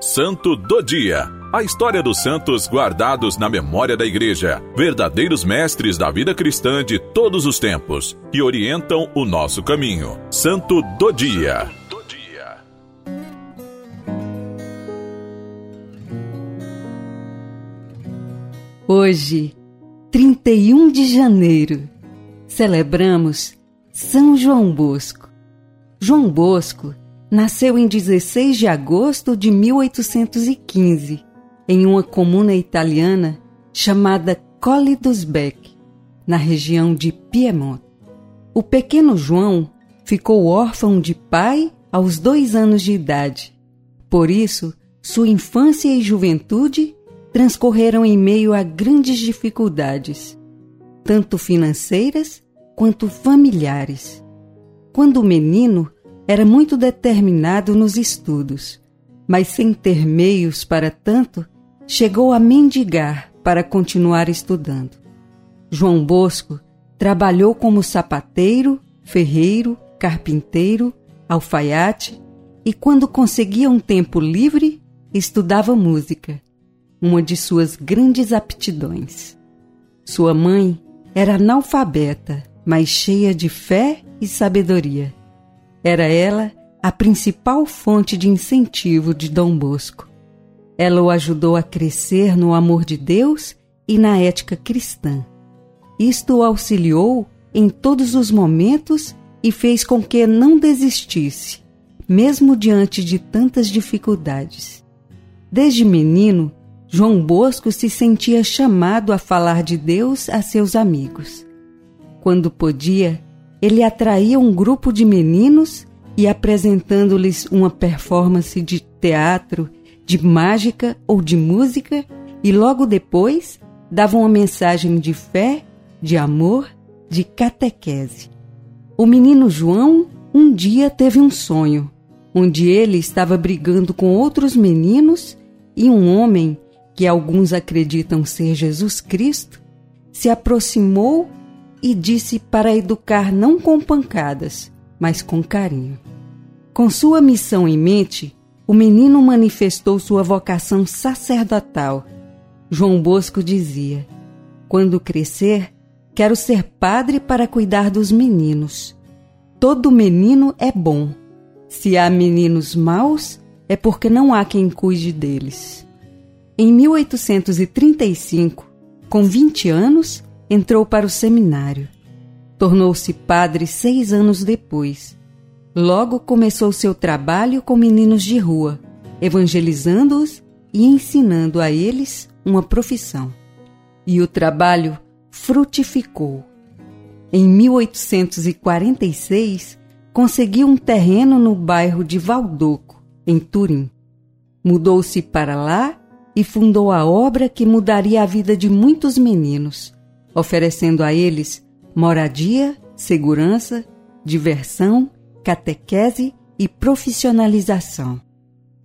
Santo do Dia. A história dos santos guardados na memória da Igreja, verdadeiros mestres da vida cristã de todos os tempos, que orientam o nosso caminho. Santo do Dia. Hoje, 31 de janeiro, celebramos São João Bosco. João Bosco nasceu em 16 de agosto de 1815, em uma comuna italiana chamada Colle dos Bec, na região de Piemont. O pequeno João ficou órfão de pai aos dois anos de idade. Por isso, sua infância e juventude transcorreram em meio a grandes dificuldades, tanto financeiras quanto familiares. Quando menino, era muito determinado nos estudos, mas sem ter meios para tanto, chegou a mendigar para continuar estudando. João Bosco trabalhou como sapateiro, ferreiro, carpinteiro, alfaiate e, quando conseguia um tempo livre, estudava música, uma de suas grandes aptidões. Sua mãe era analfabeta, mas cheia de fé e sabedoria. Era ela a principal fonte de incentivo de Dom Bosco. Ela o ajudou a crescer no amor de Deus e na ética cristã. Isto o auxiliou em todos os momentos e fez com que não desistisse, mesmo diante de tantas dificuldades. Desde menino, João Bosco se sentia chamado a falar de Deus a seus amigos. Quando podia, ele atraía um grupo de meninos e apresentando-lhes uma performance de teatro, de mágica ou de música, e logo depois dava uma mensagem de fé, de amor, de catequese. O menino João um dia teve um sonho, onde ele estava brigando com outros meninos e um homem, que alguns acreditam ser Jesus Cristo, se aproximou e disse para educar não com pancadas, mas com carinho. Com sua missão em mente, o menino manifestou sua vocação sacerdotal. João Bosco dizia: Quando crescer, quero ser padre para cuidar dos meninos. Todo menino é bom. Se há meninos maus, é porque não há quem cuide deles. Em 1835, com 20 anos, entrou para o seminário. Tornou-se padre seis anos depois. Logo começou seu trabalho com meninos de rua, evangelizando-os e ensinando a eles uma profissão. E o trabalho frutificou. Em 1846, conseguiu um terreno no bairro de Valdoco, em Turim. Mudou-se para lá e fundou a obra que mudaria a vida de muitos meninos, oferecendo a eles moradia, segurança, diversão, catequese e profissionalização.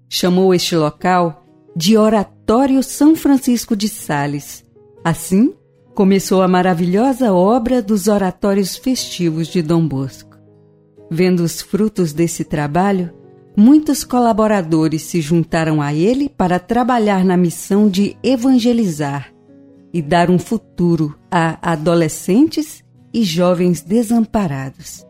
Chamou este local de Oratório São Francisco de Sales. Assim, começou a maravilhosa obra dos oratórios festivos de Dom Bosco. Vendo os frutos desse trabalho, muitos colaboradores se juntaram a ele para trabalhar na missão de evangelizar e dar um futuro a adolescentes e jovens desamparados.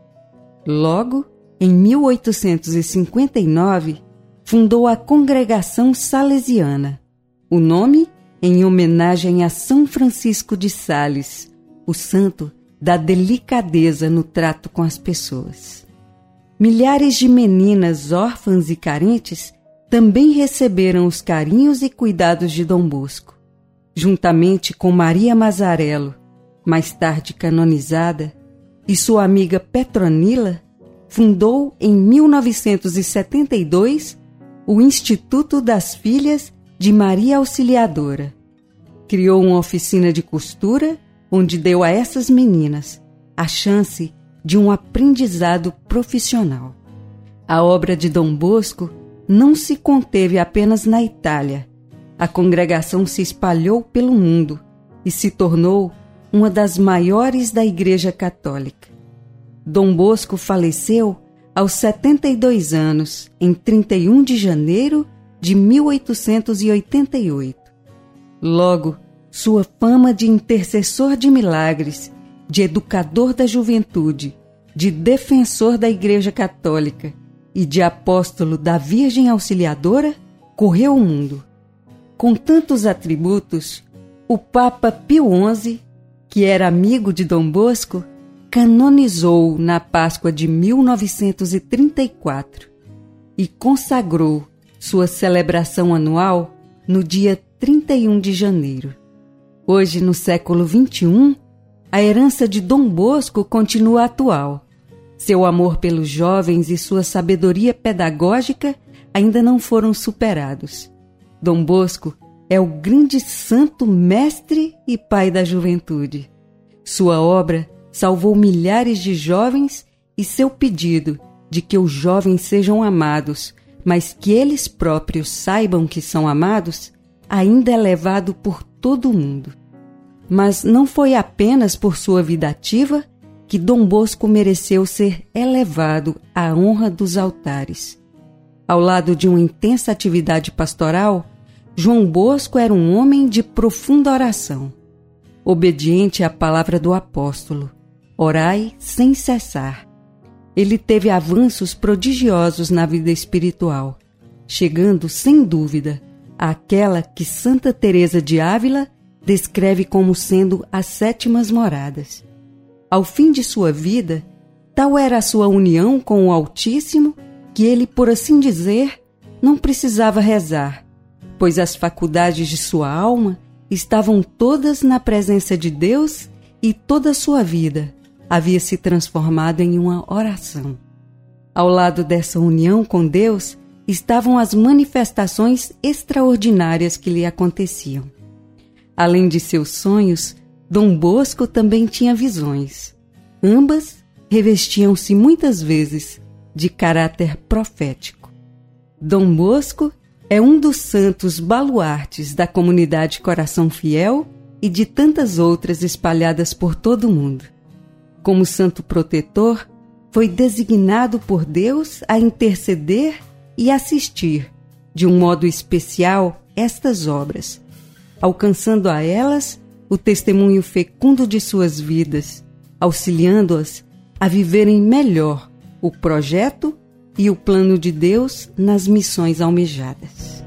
Logo, em 1859, fundou a Congregação Salesiana, o nome em homenagem a São Francisco de Sales, o santo da delicadeza no trato com as pessoas. Milhares de meninas órfãs e carentes também receberam os carinhos e cuidados de Dom Bosco juntamente com Maria Mazarello, mais tarde canonizada, e sua amiga Petronila, fundou em 1972 o Instituto das Filhas de Maria Auxiliadora. Criou uma oficina de costura onde deu a essas meninas a chance de um aprendizado profissional. A obra de Dom Bosco não se conteve apenas na Itália a congregação se espalhou pelo mundo e se tornou uma das maiores da Igreja Católica. Dom Bosco faleceu aos 72 anos, em 31 de janeiro de 1888. Logo, sua fama de intercessor de milagres, de educador da juventude, de defensor da Igreja Católica e de apóstolo da Virgem Auxiliadora correu o mundo. Com tantos atributos, o Papa Pio XI, que era amigo de Dom Bosco, canonizou na Páscoa de 1934 e consagrou sua celebração anual no dia 31 de janeiro. Hoje, no século XXI, a herança de Dom Bosco continua atual. Seu amor pelos jovens e sua sabedoria pedagógica ainda não foram superados. Dom Bosco é o grande santo mestre e pai da juventude. Sua obra salvou milhares de jovens e seu pedido de que os jovens sejam amados, mas que eles próprios saibam que são amados, ainda é levado por todo mundo. Mas não foi apenas por sua vida ativa que Dom Bosco mereceu ser elevado à honra dos altares. Ao lado de uma intensa atividade pastoral, João Bosco era um homem de profunda oração, obediente à palavra do apóstolo: orai sem cessar. Ele teve avanços prodigiosos na vida espiritual, chegando, sem dúvida, aquela que Santa Teresa de Ávila descreve como sendo as sétimas moradas. Ao fim de sua vida, tal era a sua união com o Altíssimo que ele, por assim dizer, não precisava rezar, pois as faculdades de sua alma estavam todas na presença de Deus e toda a sua vida havia se transformado em uma oração. Ao lado dessa união com Deus, estavam as manifestações extraordinárias que lhe aconteciam. Além de seus sonhos, Dom Bosco também tinha visões. Ambas revestiam-se muitas vezes de caráter profético. Dom Bosco é um dos santos baluartes da comunidade Coração Fiel e de tantas outras espalhadas por todo o mundo. Como santo protetor, foi designado por Deus a interceder e assistir, de um modo especial, estas obras, alcançando a elas o testemunho fecundo de suas vidas, auxiliando-as a viverem melhor o projeto e o plano de Deus nas missões almejadas.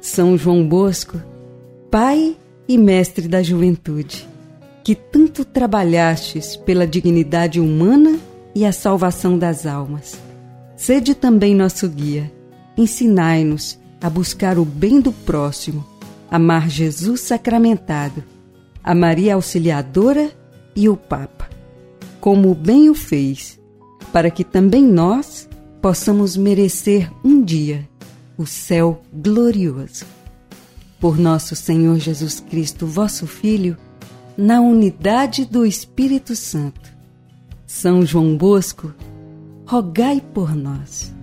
São João Bosco, pai e mestre da juventude que tanto trabalhastes pela dignidade humana e a salvação das almas. Sede também nosso guia. Ensinai-nos a buscar o bem do próximo, amar Jesus sacramentado, a Maria Auxiliadora e o Papa, como bem o fez, para que também nós possamos merecer um dia o céu glorioso. Por nosso Senhor Jesus Cristo, vosso Filho, na unidade do Espírito Santo. São João Bosco, rogai por nós.